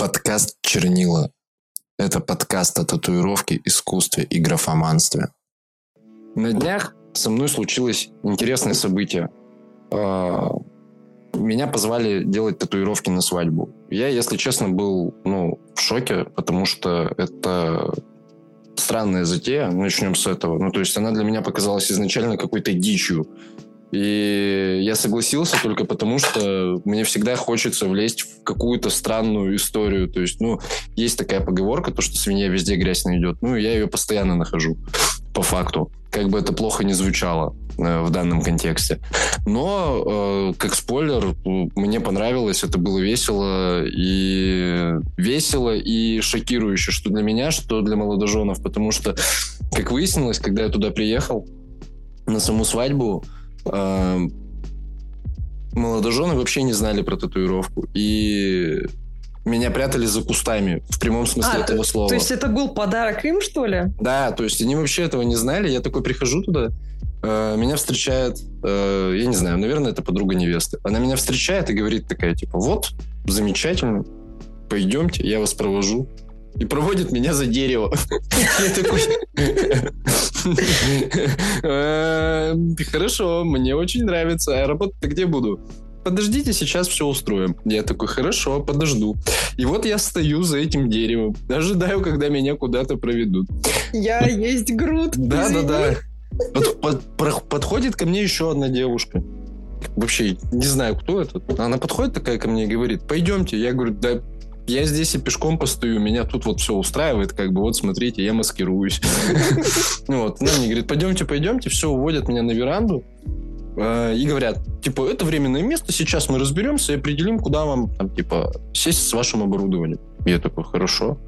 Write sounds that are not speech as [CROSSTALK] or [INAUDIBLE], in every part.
Подкаст «Чернила». Это подкаст о татуировке, искусстве и графоманстве. На днях со мной случилось интересное событие. А, меня позвали делать татуировки на свадьбу. Я, если честно, был ну, в шоке, потому что это странная затея. Начнем с этого. Ну, то есть она для меня показалась изначально какой-то дичью. И я согласился только потому, что мне всегда хочется влезть в какую-то странную историю. То есть, ну, есть такая поговорка, то, что свинья везде грязь найдет. Ну, я ее постоянно нахожу, по факту. Как бы это плохо не звучало э, в данном контексте. Но, э, как спойлер, мне понравилось, это было весело и весело и шокирующе, что для меня, что для молодоженов, потому что, как выяснилось, когда я туда приехал на саму свадьбу, молодожены вообще не знали про татуировку. И меня прятали за кустами, в прямом смысле а, этого то, слова. То есть это был подарок им, что ли? Да, то есть они вообще этого не знали. Я такой прихожу туда, э, меня встречает, э, я не знаю, наверное, это подруга невесты. Она меня встречает и говорит такая, типа, вот, замечательно, пойдемте, я вас провожу и проводит меня за дерево. Я такой... «Э, хорошо, мне очень нравится. А работать-то где буду? Подождите, сейчас все устроим. Я такой, хорошо, подожду. И вот я стою за этим деревом, ожидаю, когда меня куда-то проведут. Я есть груд. Да, да, да. Под, под, подходит ко мне еще одна девушка. Вообще, не знаю, кто это. Она подходит такая ко мне и говорит, пойдемте. Я говорю, да я здесь и пешком постою, меня тут вот все устраивает, как бы вот смотрите, я маскируюсь. [LAUGHS] Вот, она мне говорит, пойдемте, пойдемте, все, уводят меня на веранду, э, и говорят, типа, это временное место, сейчас мы разберемся и определим, куда вам, там, типа, сесть с вашим оборудованием. Я такой, хорошо.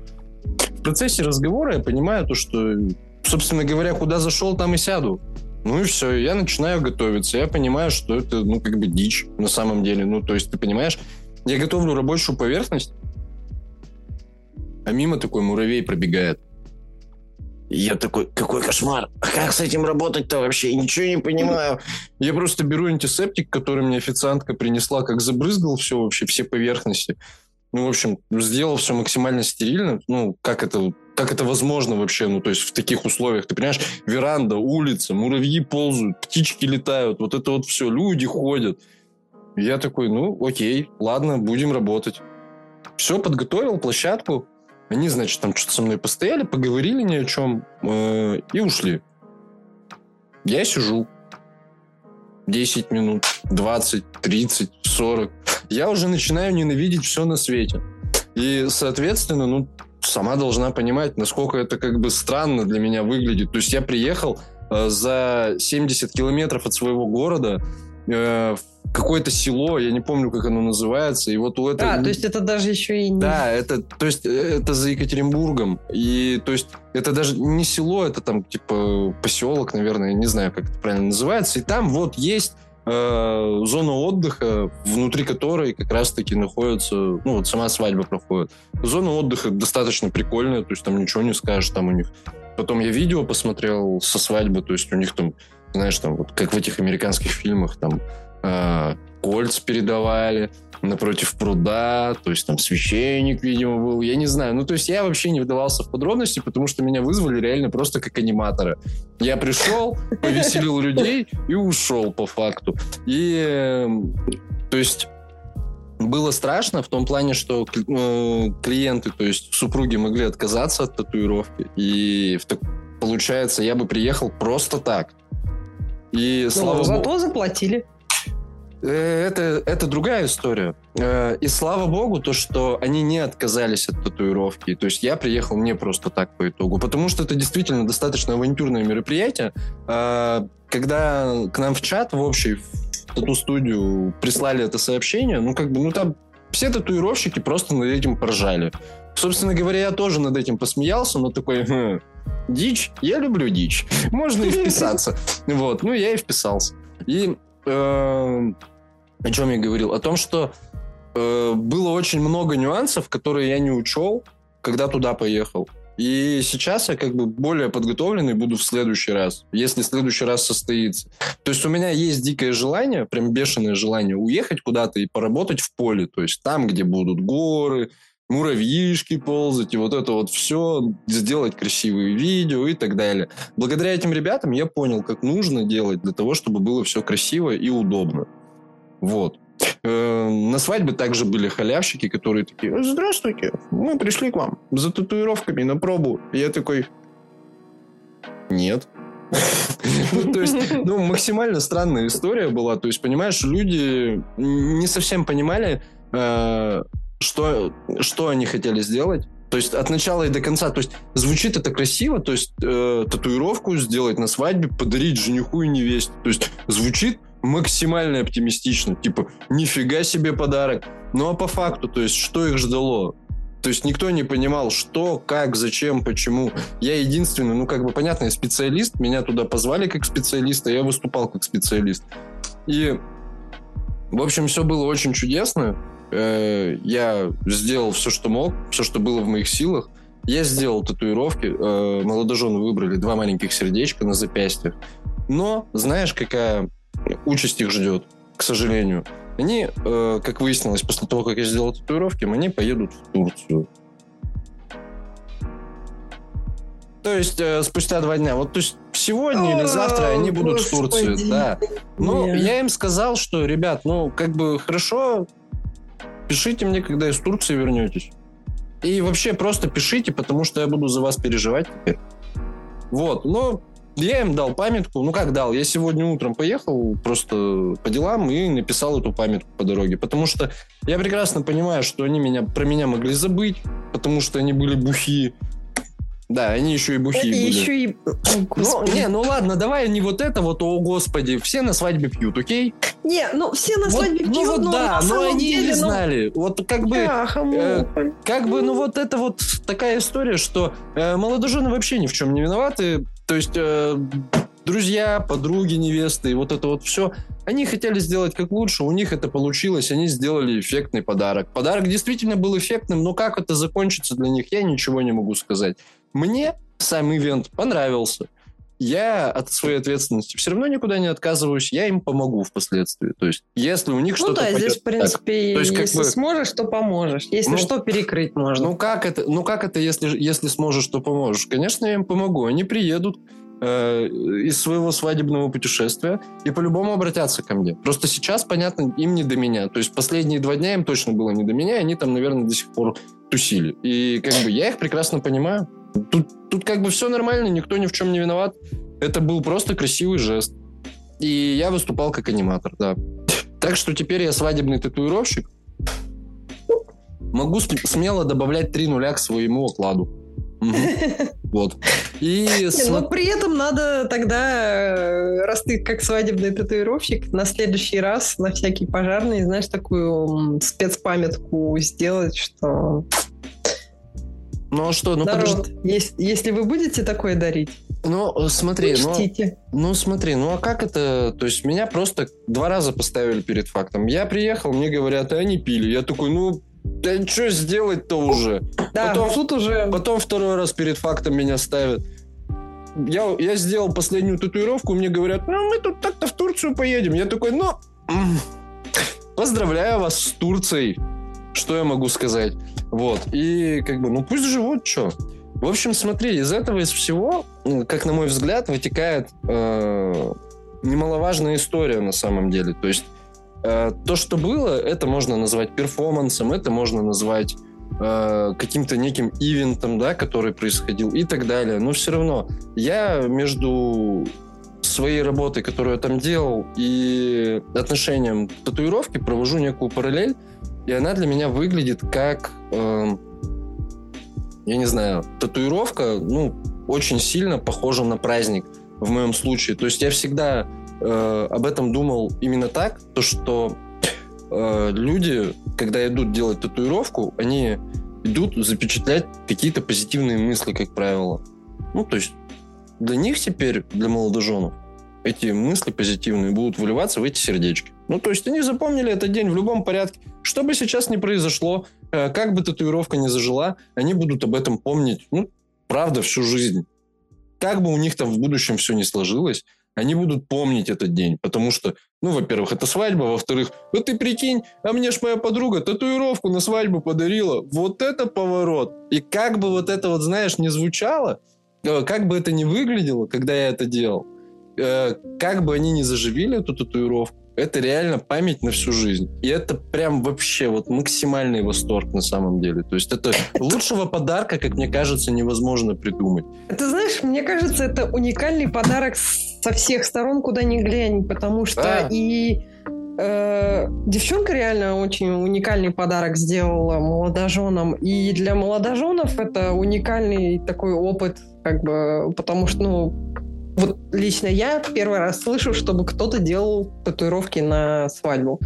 В процессе разговора я понимаю то, что, собственно говоря, куда зашел, там и сяду. Ну и все, я начинаю готовиться. Я понимаю, что это, ну, как бы дичь на самом деле. Ну, то есть, ты понимаешь, я готовлю рабочую поверхность, а мимо такой муравей пробегает. И я такой, какой кошмар, а как с этим работать-то вообще? Ничего не понимаю. Я просто беру антисептик, который мне официантка принесла, как забрызгал все вообще, все поверхности. Ну, в общем, сделал все максимально стерильно. Ну, как это, как это возможно вообще? Ну, то есть в таких условиях, ты понимаешь, веранда, улица, муравьи ползают, птички летают, вот это вот все, люди ходят. я такой, ну, окей, ладно, будем работать. Все, подготовил площадку, они, значит, там что-то со мной постояли, поговорили ни о чем э, и ушли. Я сижу 10 минут, 20, 30, 40. Я уже начинаю ненавидеть все на свете. И, соответственно, ну, сама должна понимать, насколько это как бы странно для меня выглядит. То есть я приехал э, за 70 километров от своего города э, какое-то село, я не помню, как оно называется, и вот у этого... А, то есть это даже еще и не... Да, это, то есть э, это за Екатеринбургом, и то есть это даже не село, это там типа поселок, наверное, не знаю, как это правильно называется, и там вот есть э, зона отдыха, внутри которой как раз-таки находится, ну вот сама свадьба проходит. Зона отдыха достаточно прикольная, то есть там ничего не скажешь, там у них... Потом я видео посмотрел со свадьбы, то есть у них там, знаешь, там вот как в этих американских фильмах, там э, кольц передавали напротив пруда, то есть там священник, видимо, был, я не знаю. Ну, то есть я вообще не вдавался в подробности, потому что меня вызвали реально просто как аниматора. Я пришел, повеселил людей и ушел по факту. И, э, то есть было страшно в том плане, что э, клиенты, то есть супруги могли отказаться от татуировки. И в, получается, я бы приехал просто так. И ну, слава зато богу... заплатили. Э, это, это другая история. Э, и слава богу, то, что они не отказались от татуировки. То есть я приехал не просто так по итогу, потому что это действительно достаточно авантюрное мероприятие. Э, когда к нам в чат в общий, в тату-студию прислали это сообщение, ну, как бы, ну, там все татуировщики просто над этим поржали. Собственно говоря, я тоже над этим посмеялся, но такой, хм, дичь, я люблю дичь. Можно и вписаться. [LAUGHS] Вот, ну, я и вписался. И э, о чем я говорил? О том, что э, было очень много нюансов, которые я не учел, когда туда поехал. И сейчас я как бы более подготовленный буду в следующий раз, если следующий раз состоится. То есть у меня есть дикое желание, прям бешеное желание уехать куда-то и поработать в поле. То есть там, где будут горы, муравьишки ползать, и вот это вот все, сделать красивые видео и так далее. Благодаря этим ребятам я понял, как нужно делать для того, чтобы было все красиво и удобно. Вот. Э, на свадьбе также были халявщики, которые такие, здравствуйте, мы пришли к вам за татуировками на пробу. Я такой, нет. [LAUGHS] Ну, то есть, ну, максимально странная история была. То есть, понимаешь, люди не совсем понимали, э, что, что они хотели сделать. То есть от начала и до конца. То есть звучит это красиво, то есть э, татуировку сделать на свадьбе, подарить жениху и невесте. То есть звучит максимально оптимистично. Типа, нифига себе подарок. Ну а по факту, то есть что их ждало? То есть никто не понимал, что, как, зачем, почему. Я единственный, ну как бы понятно, я специалист, меня туда позвали как специалиста, я выступал как специалист. И, в общем, все было очень чудесно. Э, я сделал все, что мог, все, что было в моих силах. Я сделал татуировки. Э, молодожены выбрали два маленьких сердечка на запястьях. Но знаешь, какая участь их ждет, к сожалению? Они, э, как выяснилось, после того, как я сделал татуировки, они поедут в Турцию. То есть э, спустя два дня. Вот то есть сегодня или завтра они будут в Турции, да. Но я им сказал, что, ребят, ну, как бы хорошо, пишите мне, когда из Турции вернетесь. И вообще просто пишите, потому что я буду за вас переживать теперь. Вот, но я им дал памятку. Ну как дал? Я сегодня утром поехал просто по делам и написал эту памятку по дороге. Потому что я прекрасно понимаю, что они меня, про меня могли забыть, потому что они были бухи. Да, они еще и бухие были. Еще и... ну, не, ну ладно, давай не вот это вот, о господи, все на свадьбе пьют, окей? Не, ну все на свадьбе вот, пьют, ну, вот, но да, но они деле, не ну... знали. Вот как бы, э, как бы, ну вот это вот такая история, что э, молодожены вообще ни в чем не виноваты. То есть э, друзья, подруги, невесты, и вот это вот все, они хотели сделать как лучше, у них это получилось, они сделали эффектный подарок. Подарок действительно был эффектным, но как это закончится для них, я ничего не могу сказать. Мне сам ивент понравился. Я от своей ответственности все равно никуда не отказываюсь, я им помогу впоследствии. То есть, если у них ну, что-то да, здесь, в принципе, то есть, если бы... сможешь, то поможешь. Если ну, что, перекрыть можно. Ну, как это, ну, как это если, если сможешь, то поможешь? Конечно, я им помогу. Они приедут, э, из своего свадебного путешествия и по-любому обратятся ко мне. Просто сейчас, понятно, им не до меня. То есть последние два дня им точно было не до меня, они там, наверное, до сих пор тусили. И как бы я их прекрасно понимаю. Тут, тут как бы все нормально, никто ни в чем не виноват. Это был просто красивый жест. И я выступал как аниматор, да. Так что теперь я свадебный татуировщик. Могу смело добавлять три нуля к своему окладу. [LAUGHS] Вот. И Но при этом надо тогда, э, раз ты как свадебный татуировщик, на следующий раз на всякий пожарный, знаешь, такую спецпамятку сделать, что... Ну а что, ну Народ, если, если вы будете такое дарить, ну, смотри, ну, ну смотри, ну а как это? То есть меня просто два раза поставили перед фактом. Я приехал, мне говорят, а они пили. Я такой, ну, да что сделать-то уже? Да, потом, тут уже... Потом второй раз перед фактом меня ставят. Я, я сделал последнюю татуировку, мне говорят, ну, мы тут так-то в Турцию поедем. Я такой, ну, поздравляю вас с Турцией. Что я могу сказать? Вот. И как бы, ну пусть живут, что. В общем, смотри, из этого, из всего, как на мой взгляд, вытекает э, немаловажная история на самом деле. То есть Э, то, что было, это можно назвать перформансом, это можно назвать э, каким-то неким ивентом, да, который происходил и так далее. Но все равно я между своей работой, которую я там делал, и отношением к татуировке провожу некую параллель, и она для меня выглядит как, э, я не знаю, татуировка, ну, очень сильно похожа на праздник в моем случае. То есть я всегда э, об этом думал именно так, то что э, люди, когда идут делать татуировку, они идут запечатлять какие-то позитивные мысли, как правило. Ну, то есть для них теперь, для молодоженов, эти мысли позитивные будут выливаться в эти сердечки. Ну, то есть они запомнили этот день в любом порядке. Что бы сейчас ни произошло, э, как бы татуировка ни зажила, они будут об этом помнить, ну, правда, всю жизнь. Как бы у них там в будущем все не сложилось, они будут помнить этот день, потому что, ну, во-первых, это свадьба, во-вторых, ну ты прикинь, а мне ж моя подруга татуировку на свадьбу подарила. Вот это поворот. И как бы вот это вот, знаешь, не звучало, э, как бы это ни выглядело, когда я это делал, э, как бы они ни заживили эту татуировку, это реально память на всю жизнь. И это прям вообще вот максимальный восторг на самом деле. То есть это [LAUGHS] лучшего подарка, как мне кажется, невозможно придумать. Ты знаешь, мне кажется, это уникальный подарок со всех сторон, куда ни глянь, потому что да. и э, девчонка реально очень уникальный подарок сделала молодоженам, и для молодоженов это уникальный такой опыт, как бы, потому что, ну, вот лично я первый раз слышу, чтобы кто-то делал татуировки на свадьбу.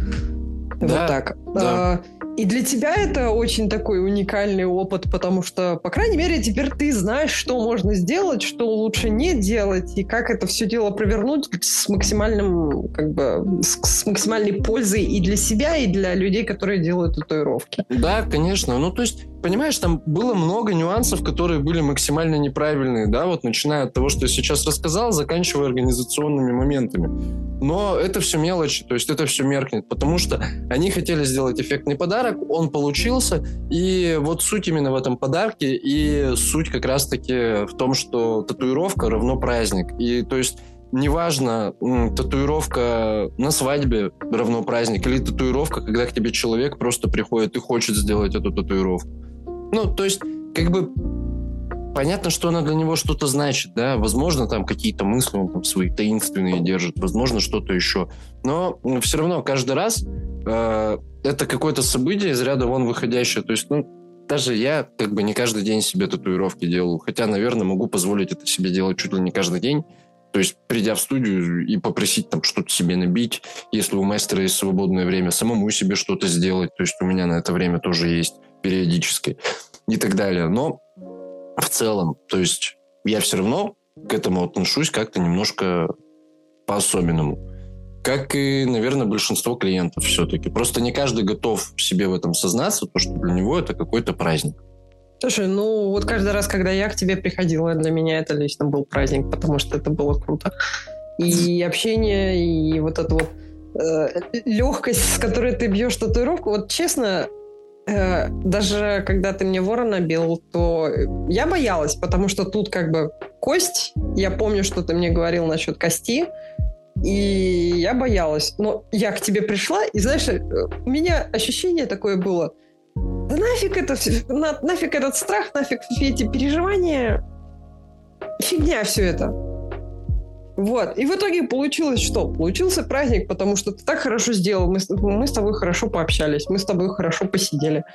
Да, вот так. Да. А, и для тебя это очень такой уникальный опыт, потому что, по крайней мере, теперь ты знаешь, что можно сделать, что лучше не делать, и как это все дело провернуть с максимальным, как бы, с, с максимальной пользой и для себя, и для людей, которые делают татуировки. Да, конечно. Ну, то есть, понимаешь, там было много нюансов, которые были максимально неправильные, да, вот начиная от того, что я сейчас рассказал, заканчивая организационными моментами. Но это все мелочи, то есть это все меркнет, потому что они хотели сделать эффектный подарок, подарок, он получился, и вот суть именно в этом подарке, и суть как раз-таки в том, что татуировка равно праздник. И то есть неважно, татуировка на свадьбе равно праздник, или татуировка, когда к тебе человек просто приходит и хочет сделать эту татуировку. Ну, то есть, как бы понятно, что она для него что-то значит, да, возможно, там какие-то мысли он там свои таинственные держит, возможно, что-то еще. Но все равно каждый раз э, это какое-то событие из ряда вон выходящее. То есть, ну, даже я как бы не каждый день себе татуировки делаю. Хотя, наверное, могу позволить это себе делать чуть ли не каждый день. То есть, придя в студию и попросить там что-то себе набить, если у мастера есть свободное время, самому себе что-то сделать. То есть, у меня на это время тоже есть периодически и так далее. Но в целом, то есть, я все равно к этому отношусь как-то немножко по-особенному как и, наверное, большинство клиентов все-таки. Просто не каждый готов себе в этом сознаться, то, что для него это какой-то праздник. Слушай, ну вот каждый раз, когда я к тебе приходила, для меня это лично был праздник, потому что это было круто. И общение, и вот эта вот э, легкость, с которой ты бьешь татуировку, вот честно, э, даже когда ты мне вора набил, то я боялась, потому что тут как бы кость, я помню, что ты мне говорил насчет кости, и я боялась. Но я к тебе пришла, и знаешь, э, у меня ощущение такое было. Да нафиг это, на, нафиг этот страх, нафиг все эти переживания. Фигня все это. Вот. И в итоге получилось что? Получился праздник, потому что ты так хорошо сделал. Мы, мы с тобой хорошо пообщались, мы с тобой хорошо посидели.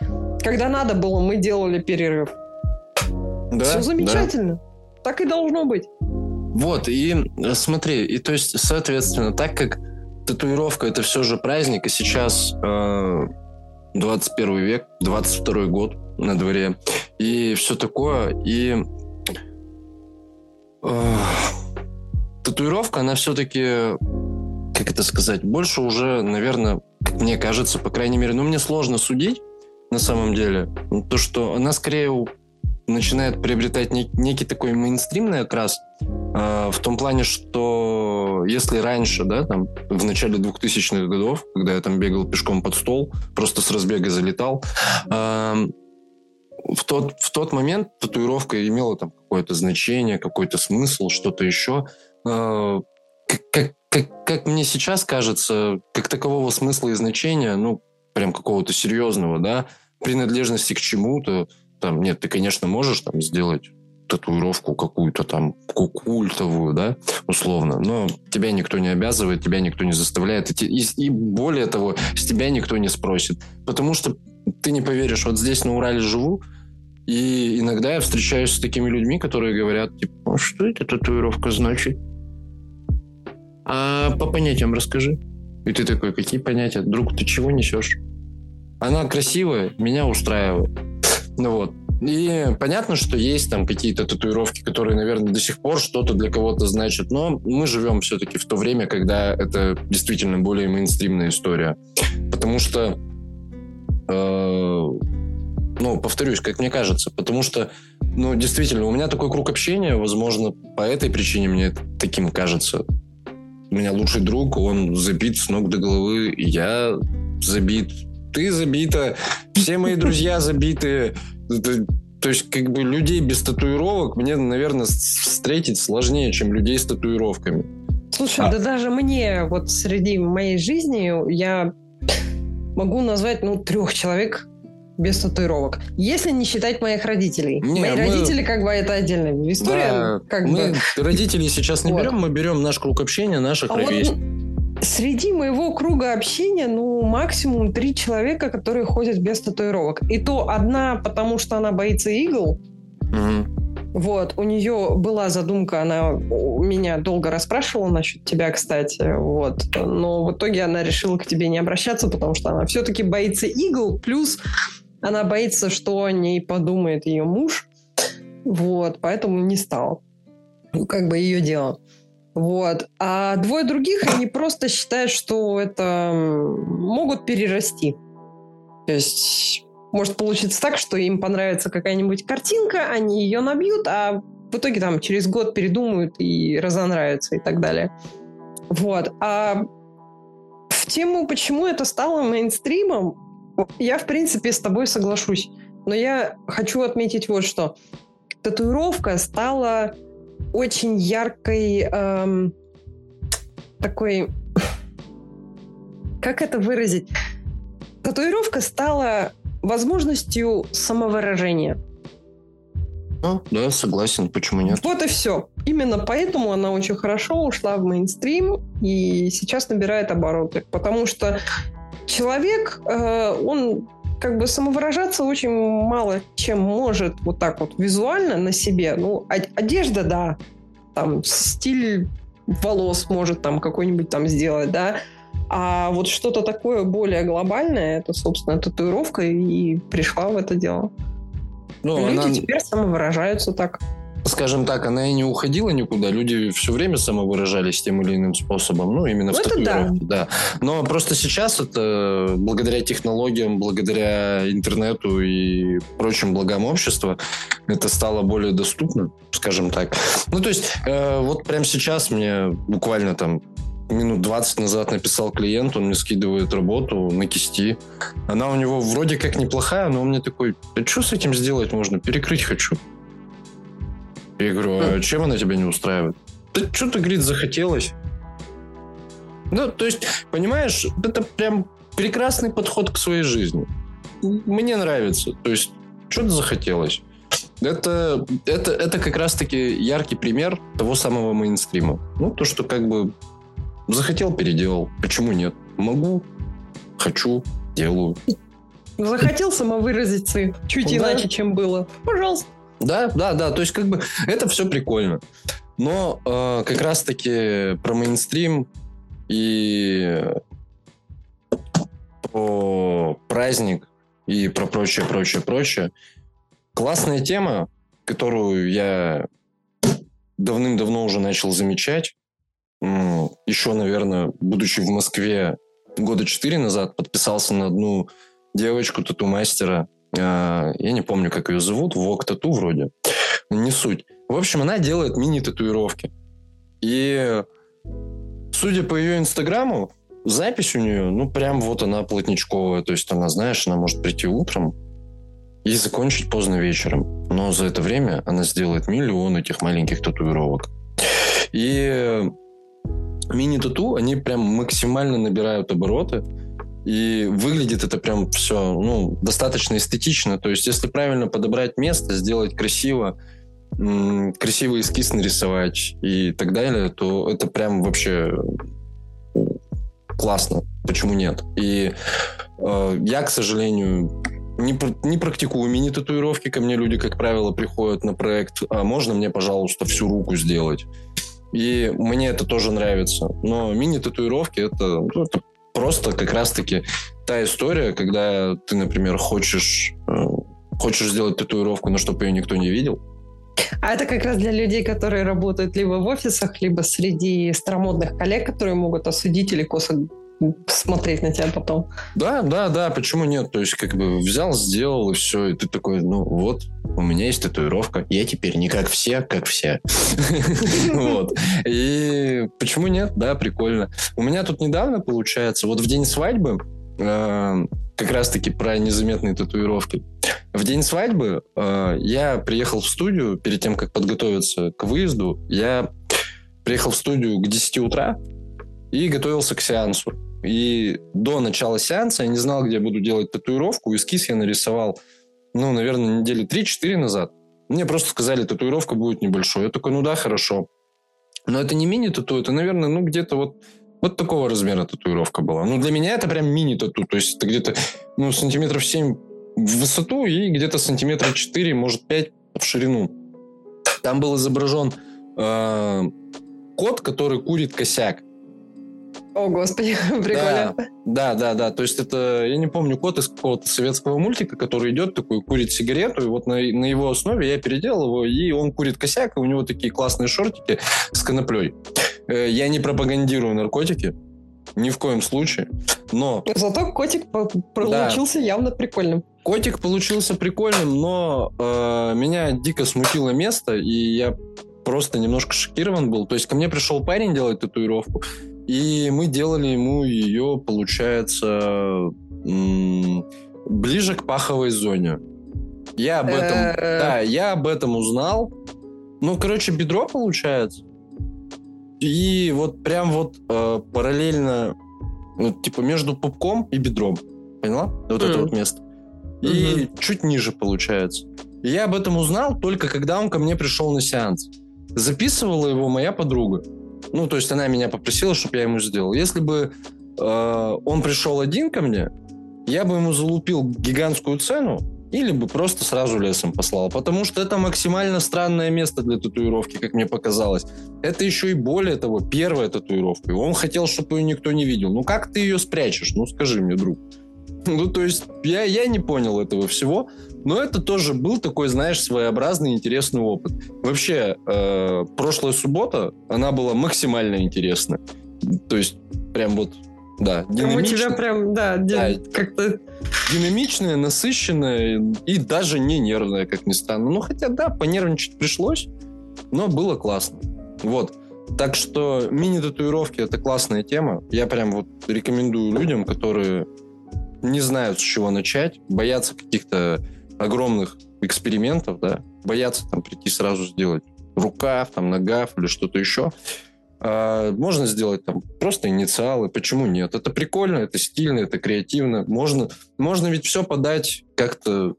Когда надо было, мы делали перерыв. Да, Все замечательно. Да. Так и должно быть. Вот, и э, смотри, и то есть, соответственно, так как татуировка это все же праздник, и сейчас э, 21 век, 22 год на дворе, и все такое, и э, татуировка, она все-таки, как это сказать, больше уже, наверное, как мне кажется, по крайней мере, ну, мне сложно судить, на самом деле, то, что она скорее начинает приобретать нек- некий такой мейнстримный окрас, э, в том плане, что если раньше, да, там, в начале 2000-х годов, когда я там бегал пешком под стол, просто с разбега залетал, э, в тот, в тот момент татуировка имела там какое-то значение, какой-то смысл, что-то еще. Э, как, как, как мне сейчас кажется, как такового смысла и значения, ну, прям какого-то серьезного, да, принадлежности к чему-то, там, нет, ты, конечно, можешь там сделать татуировку какую-то там культовую, да, условно, но тебя никто не обязывает, тебя никто не заставляет, и, и более того, с тебя никто не спросит, потому что ты не поверишь, вот здесь на Урале живу, и иногда я встречаюсь с такими людьми, которые говорят, типа, а что эта татуировка значит? А по понятиям расскажи. И ты такой, какие понятия? Друг, ты чего несешь? Она красивая, меня устраивает. Ну вот. И понятно, что есть там какие-то татуировки, которые, наверное, до сих пор что-то для кого-то значат, но мы живем все-таки в то время, когда это действительно более мейнстримная история. Потому что, э, ну, повторюсь, как мне кажется, потому что, ну, действительно, у меня такой круг общения, возможно, по этой причине мне таким кажется. У меня лучший друг, он забит с ног до головы, я забит, ты забита, все мои друзья забиты. То есть, как бы людей без татуировок мне, наверное, встретить сложнее, чем людей с татуировками. Слушай, а... да даже мне вот среди моей жизни я могу назвать, ну, трех человек без татуировок. Если не считать моих родителей. Не, Мои мы... родители, как бы, это отдельная история. Да, как мы бы... родителей сейчас не вот. берем, мы берем наш круг общения, наших а ровесников. Вот среди моего круга общения, ну, максимум три человека, которые ходят без татуировок. И то одна, потому что она боится игл. Угу. Вот, у нее была задумка, она меня долго расспрашивала насчет тебя, кстати, вот, но в итоге она решила к тебе не обращаться, потому что она все-таки боится игл, плюс она боится, что о ней подумает ее муж. Вот, поэтому не стал. Ну, как бы ее дело. Вот. А двое других, они просто считают, что это могут перерасти. То есть может получиться так, что им понравится какая-нибудь картинка, они ее набьют, а в итоге там через год передумают и разонравятся и так далее. Вот. А в тему, почему это стало мейнстримом, я, в принципе, с тобой соглашусь. Но я хочу отметить вот что. Татуировка стала очень яркой эм, такой... Как это выразить? Татуировка стала возможностью самовыражения. Ну, да, согласен, почему нет? Вот и все. Именно поэтому она очень хорошо ушла в мейнстрим и сейчас набирает обороты. Потому что человек, э, он как бы самовыражаться очень мало чем может вот так вот визуально на себе. Ну, одежда, да, там стиль волос может там какой-нибудь там сделать, да, а вот что-то такое более глобальное, это, собственно, татуировка, и пришла в это дело. Ну, Люди она... теперь самовыражаются так скажем так, она и не уходила никуда. Люди все время самовыражались тем или иным способом. Ну, именно ну, в татуировке, да. да. Но просто сейчас это благодаря технологиям, благодаря интернету и прочим благам общества, это стало более доступно, скажем так. Ну, то есть, э, вот прямо сейчас мне буквально там минут 20 назад написал клиент, он мне скидывает работу на кисти. Она у него вроде как неплохая, но он мне такой, а что с этим сделать можно? Перекрыть хочу. Я говорю, а чем она тебя не устраивает? Да что-то, говорит, захотелось. Ну, то есть, понимаешь, это прям прекрасный подход к своей жизни. Мне нравится. То есть, что-то захотелось. Это, это, это как раз-таки яркий пример того самого мейнстрима. Ну, то, что как бы захотел, переделал. Почему нет? Могу, хочу, делаю. Захотел самовыразиться чуть да. иначе, чем было. Пожалуйста. Да, да, да. То есть, как бы это все прикольно. Но э, как раз-таки про мейнстрим и про праздник и про прочее, прочее, прочее. Классная тема, которую я давным-давно уже начал замечать. Еще, наверное, будучи в Москве года четыре назад, подписался на одну девочку, тату-мастера, я не помню, как ее зовут, Вок Тату вроде, не суть. В общем, она делает мини-татуировки. И судя по ее инстаграму, запись у нее, ну, прям вот она плотничковая. То есть она, знаешь, она может прийти утром и закончить поздно вечером. Но за это время она сделает миллион этих маленьких татуировок. И мини-тату, они прям максимально набирают обороты. И выглядит это прям все ну, достаточно эстетично. То есть, если правильно подобрать место, сделать красиво, красивый эскиз нарисовать и так далее, то это прям вообще классно. Почему нет? И э, я, к сожалению, не, не практикую мини-татуировки. Ко мне люди, как правило, приходят на проект, а можно мне, пожалуйста, всю руку сделать? И мне это тоже нравится. Но мини-татуировки это, ну, это просто как раз-таки та история, когда ты, например, хочешь, э, хочешь сделать татуировку, но чтобы ее никто не видел. А это как раз для людей, которые работают либо в офисах, либо среди старомодных коллег, которые могут осудить или косо смотреть на тебя потом. Да, да, да, почему нет? То есть, как бы взял, сделал, и все, и ты такой, ну вот, у меня есть татуировка, я теперь не как все, как все. [LAUGHS] Вот. И почему нет? Да, прикольно. У меня тут недавно, получается, вот в день свадьбы, э, как раз-таки про незаметные татуировки. В день свадьбы э, я приехал в студию, перед тем, как подготовиться к выезду, я приехал в студию к 10 утра и готовился к сеансу. И до начала сеанса я не знал, где буду делать татуировку. Эскиз я нарисовал, ну, наверное, недели 3-4 назад. Мне просто сказали, татуировка будет небольшой. Я такой, ну да, хорошо. Но это не мини-тату, это, наверное, ну, где-то вот вот такого размера татуировка была. Ну, для меня это прям мини-тату. То есть это где-то ну, сантиметров 7 в высоту и где-то сантиметра 4, может, 5 в ширину. Там был изображен э, кот, который курит косяк. О, господи, [LAUGHS] прикольно. Да, да, да, да. То есть это, я не помню, код из какого-то советского мультика, который идет такой, курит сигарету, и вот на, на его основе я переделал его, и он курит косяк, и у него такие классные шортики с коноплей. Э, я не пропагандирую наркотики, ни в коем случае, но... Зато котик получился да. явно прикольным. Котик получился прикольным, но э, меня дико смутило место, и я просто немножко шокирован был. То есть ко мне пришел парень делать татуировку, и мы делали ему ее, получается, ближе к паховой зоне. Я об этом, э. да, я об этом узнал. Ну, короче, бедро получается. И вот прям вот э, параллельно, вот, типа между пупком и бедром. Поняла? Вот mm. это вот место. И mm-hmm. чуть ниже получается. И я об этом узнал только когда он ко мне пришел на сеанс. Записывала его моя подруга. Ну, то есть она меня попросила, чтобы я ему сделал. Если бы э, он пришел один ко мне, я бы ему залупил гигантскую цену, или бы просто сразу лесом послал. Потому что это максимально странное место для татуировки, как мне показалось. Это еще и более того, первая татуировка. И он хотел, чтобы ее никто не видел. Ну как ты ее спрячешь? Ну скажи мне, друг. [LAUGHS] Ну, то есть, я, я не понял этого всего, но это тоже был такой, знаешь, своеобразный интересный опыт. Вообще, э, прошлая суббота, она была максимально интересна. То есть, прям вот, да, динамичная. У тебя прям, да, да как-то... Динамичная, насыщенная и даже не нервная, как ни странно. Ну, хотя, да, понервничать пришлось, но было классно. Вот. Так что мини-татуировки — это классная тема. Я прям вот рекомендую людям, которые не знают, с чего начать, боятся каких-то огромных экспериментов, да, боятся там прийти сразу сделать рукав, там, ногав или что-то еще. А, можно сделать там просто инициалы, почему нет? Это прикольно, это стильно, это креативно. Можно, можно ведь все подать как-то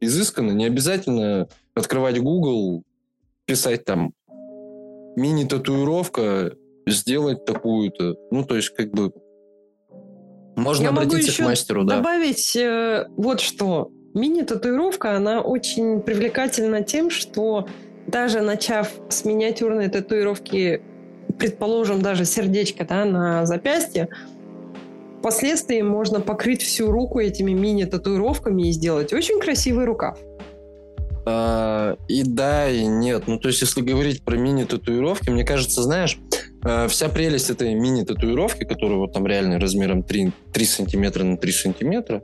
изысканно, не обязательно открывать Google, писать там мини-татуировка, сделать такую-то. Ну, то есть, как бы можно Я обратиться к мастеру, да. Добавить э, вот что. Мини-татуировка, она очень привлекательна тем, что даже начав с миниатюрной татуировки, предположим, даже сердечко да, на запястье, впоследствии можно покрыть всю руку этими мини-татуировками и сделать очень красивый рукав. А, и да, и нет. Ну, то есть, если говорить про мини-татуировки, мне кажется, знаешь, а, вся прелесть этой мини-татуировки, которая вот там реально размером 3, 3 сантиметра на 3 сантиметра.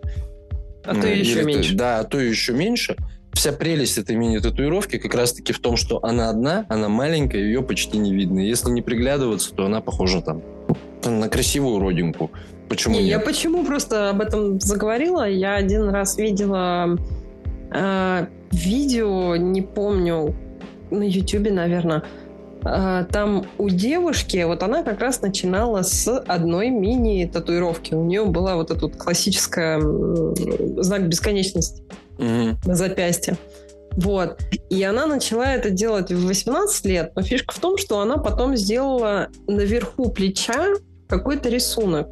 А то еще это, меньше. Да, а то еще меньше. Вся прелесть этой мини-татуировки как раз-таки в том, что она одна, она маленькая, ее почти не видно. Если не приглядываться, то она похожа там на красивую родинку. Почему не, нет? Я почему просто об этом заговорила? Я один раз видела э, видео, не помню, на Ютубе, наверное, там у девушки, вот она как раз начинала с одной мини-татуировки. У нее была вот эта вот классическая знак бесконечности mm-hmm. на запястье. Вот. И она начала это делать в 18 лет, но фишка в том, что она потом сделала наверху плеча какой-то рисунок.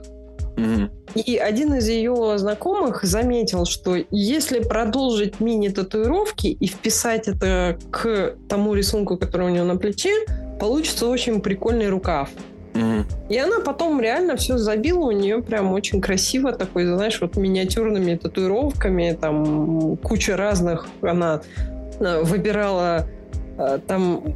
Mm-hmm. И один из ее знакомых заметил, что если продолжить мини-татуировки и вписать это к тому рисунку, который у нее на плече, получится очень прикольный рукав. И она потом реально все забила, у нее прям очень красиво такой, знаешь, вот миниатюрными татуировками, там куча разных, она э, выбирала э, там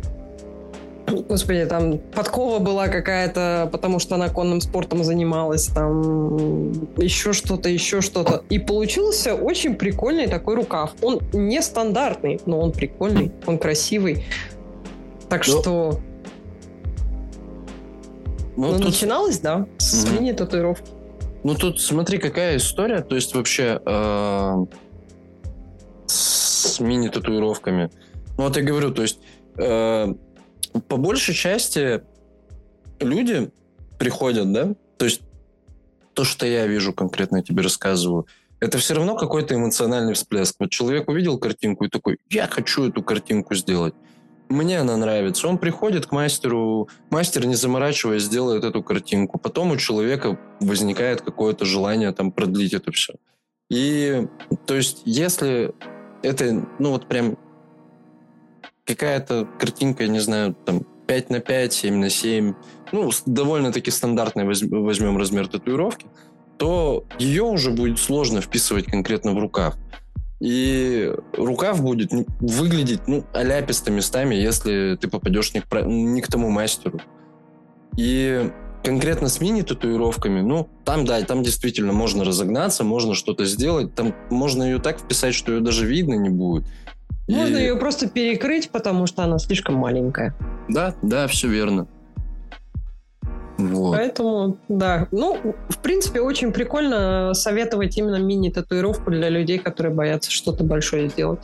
Господи, там подкова была какая-то, потому что она конным спортом занималась, там еще что-то, еще что-то. И получился очень прикольный такой рукав. Он нестандартный, но он прикольный, он красивый. Так но... что... Ну, ну тут... начиналось, да, с угу. мини-татуировки. Ну, тут смотри, какая история. То есть вообще э, с мини-татуировками. Ну, вот я говорю, то есть э, по большей части люди приходят, да, то есть то, что я вижу конкретно, я тебе рассказываю, это все равно какой-то эмоциональный всплеск. Вот человек увидел картинку и такой, я хочу эту картинку сделать. Мне она нравится. Он приходит к мастеру, мастер, не заморачиваясь, делает эту картинку. Потом у человека возникает какое-то желание там продлить это все. И, то есть, если это, ну вот прям какая-то картинка, я не знаю, там 5 на 5, 7 на 7, ну, довольно-таки стандартный возьмем размер татуировки, то ее уже будет сложно вписывать конкретно в рукав. И рукав будет выглядеть ну, аляписто местами, если ты попадешь не к, не к тому мастеру. И конкретно с мини-татуировками, ну, там, да, там действительно можно разогнаться, можно что-то сделать, там можно ее так вписать, что ее даже видно не будет. Можно и... ее просто перекрыть, потому что она слишком маленькая. Да, да, все верно. Вот. Поэтому, да. Ну, в принципе, очень прикольно советовать именно мини-татуировку для людей, которые боятся что-то большое сделать.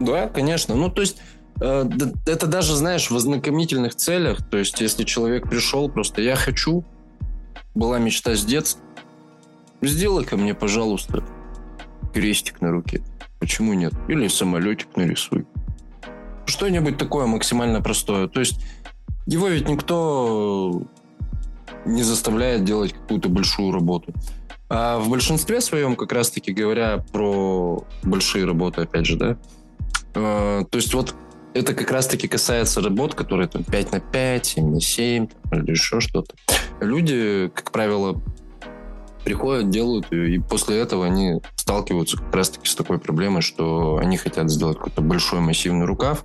Да, конечно. Ну, то есть э, это даже, знаешь, в ознакомительных целях. То есть, если человек пришел, просто я хочу, была мечта с детства, сделай ко мне, пожалуйста, крестик на руке. Почему нет? Или самолетик нарисуй. Что-нибудь такое максимально простое. То есть его ведь никто не заставляет делать какую-то большую работу. А в большинстве своем, как раз-таки говоря про большие работы, опять же, да, э, то есть вот это как раз-таки касается работ, которые там 5 на 5, 7 на 7 там, или еще что-то. Люди, как правило, приходят, делают, и после этого они сталкиваются как раз-таки с такой проблемой, что они хотят сделать какой-то большой массивный рукав,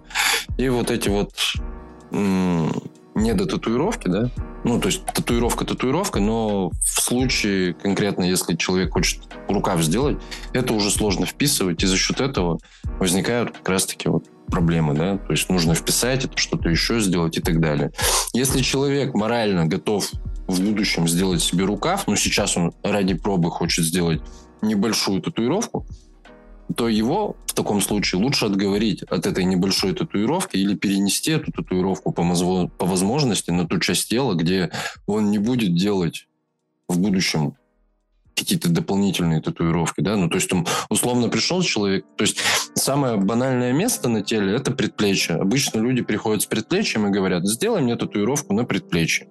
и вот эти вот не до татуировки, да, ну, то есть татуировка татуировка, но в случае конкретно, если человек хочет рукав сделать, это уже сложно вписывать, и за счет этого возникают как раз-таки вот проблемы, да, то есть нужно вписать это, что-то еще сделать и так далее. Если человек морально готов в будущем сделать себе рукав, но сейчас он ради пробы хочет сделать небольшую татуировку, то его в таком случае лучше отговорить от этой небольшой татуировки или перенести эту татуировку по, по возможности на ту часть тела, где он не будет делать в будущем какие-то дополнительные татуировки, да, ну, то есть, он условно пришел человек, то есть, самое банальное место на теле – это предплечье. Обычно люди приходят с предплечьем и говорят, сделай мне татуировку на предплечье.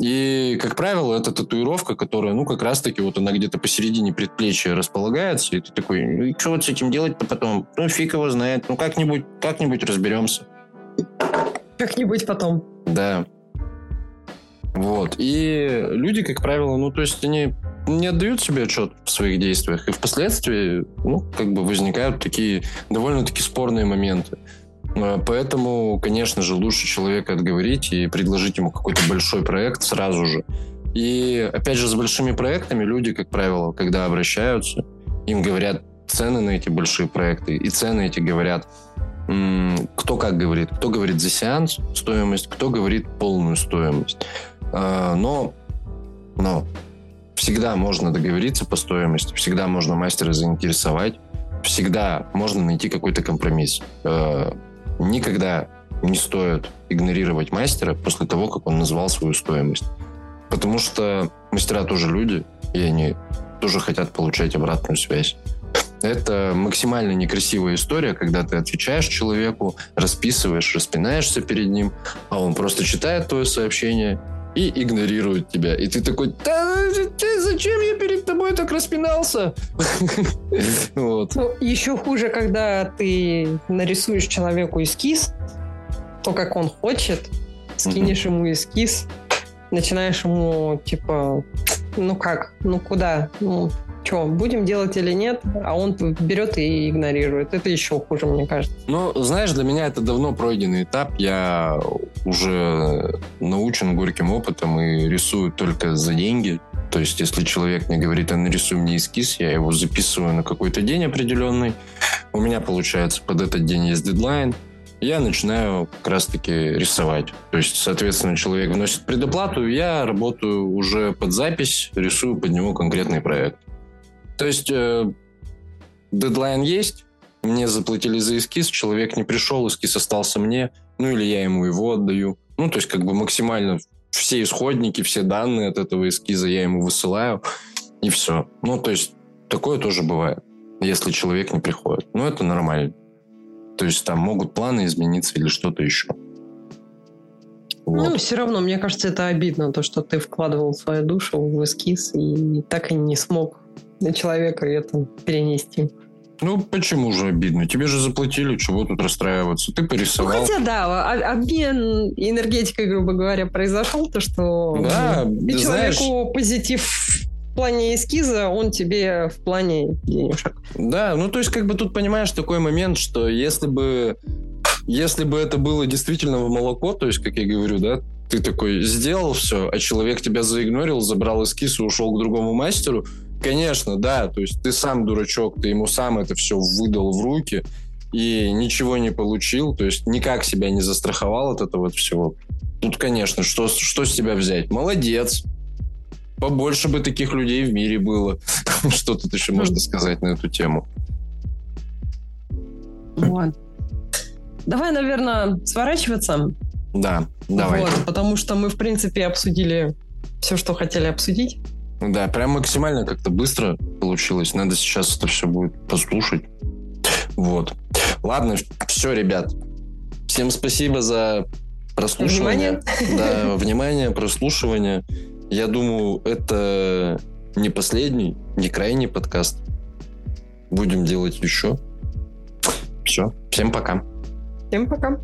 И, как правило, это татуировка, которая, ну, как раз-таки вот она где-то посередине предплечья располагается, и ты такой, ну, и что вот с этим делать-то потом? Ну, фиг его знает, ну, как-нибудь, как-нибудь разберемся. Как-нибудь потом. Да. Вот. И люди, как правило, ну, то есть они не отдают себе отчет в своих действиях, и впоследствии, ну, как бы возникают такие довольно-таки спорные моменты. Э, поэтому, конечно же, лучше человека отговорить и предложить ему какой-то большой проект сразу же. И, опять же, с большими проектами люди, как правило, когда обращаются, им говорят цены на эти большие проекты, и цены эти говорят, кто как говорит. Кто говорит за сеанс стоимость, кто говорит полную стоимость. Э, но, но всегда можно договориться по стоимости, всегда можно мастера заинтересовать, всегда можно найти какой-то компромисс. Никогда не стоит игнорировать мастера после того, как он назвал свою стоимость. Потому что мастера тоже люди, и они тоже хотят получать обратную связь. Это максимально некрасивая история, когда ты отвечаешь человеку, расписываешь, распинаешься перед ним, а он просто читает твое сообщение и игнорирует тебя. И ты такой, да ты, зачем я перед тобой так распинался? [LAUGHS] вот. ну, еще хуже, когда ты нарисуешь человеку эскиз, то, как он хочет, скинешь ему эскиз, начинаешь ему, типа, ну как, ну куда, ну что, будем делать или нет, а он берет и игнорирует. Это еще хуже, мне кажется. Ну, знаешь, для меня это давно пройденный этап. Я уже научен горьким опытом и рисую только за деньги. То есть, если человек мне говорит, а нарисуй мне эскиз, я его записываю на какой-то день определенный. У меня, получается, под этот день есть дедлайн. Я начинаю как раз-таки рисовать. То есть, соответственно, человек вносит предоплату, я работаю уже под запись, рисую под него конкретный проект. То есть, э, дедлайн есть, мне заплатили за эскиз, человек не пришел, эскиз остался мне, ну или я ему его отдаю. Ну, то есть, как бы максимально все исходники, все данные от этого эскиза я ему высылаю, и все. Ну, то есть, такое тоже бывает, если человек не приходит. Ну, это нормально. То есть, там могут планы измениться или что-то еще. Вот. Ну, все равно, мне кажется, это обидно, то, что ты вкладывал свою душу в эскиз и так и не смог на человека это перенести. Ну, почему же обидно? Тебе же заплатили, чего тут расстраиваться? Ты порисовал. Ну, хотя, да, обмен энергетикой, грубо говоря, произошел, то, что да, ты человеку знаешь... позитив в плане эскиза, он тебе в плане денежек. Да, ну, то есть, как бы тут понимаешь такой момент, что если бы если бы это было действительно в молоко, то есть, как я говорю, да, ты такой сделал все, а человек тебя заигнорил, забрал эскиз и ушел к другому мастеру, Конечно, да. То есть ты сам дурачок, ты ему сам это все выдал в руки и ничего не получил, то есть никак себя не застраховал от этого всего. Тут, конечно, что, что с тебя взять? Молодец. Побольше бы таких людей в мире было. [LAUGHS] Что тут еще можно сказать на эту тему? Вот. Давай, наверное, сворачиваться. Да, давай. Вот, потому что мы, в принципе, обсудили все, что хотели обсудить. Да, прям максимально как-то быстро получилось. Надо сейчас это все будет послушать. Вот. Ладно, все, ребят. Всем спасибо за прослушивание. Внимание. Да, внимание, прослушивание. Я думаю, это не последний, не крайний подкаст. Будем делать еще. Все. Всем пока. Всем пока.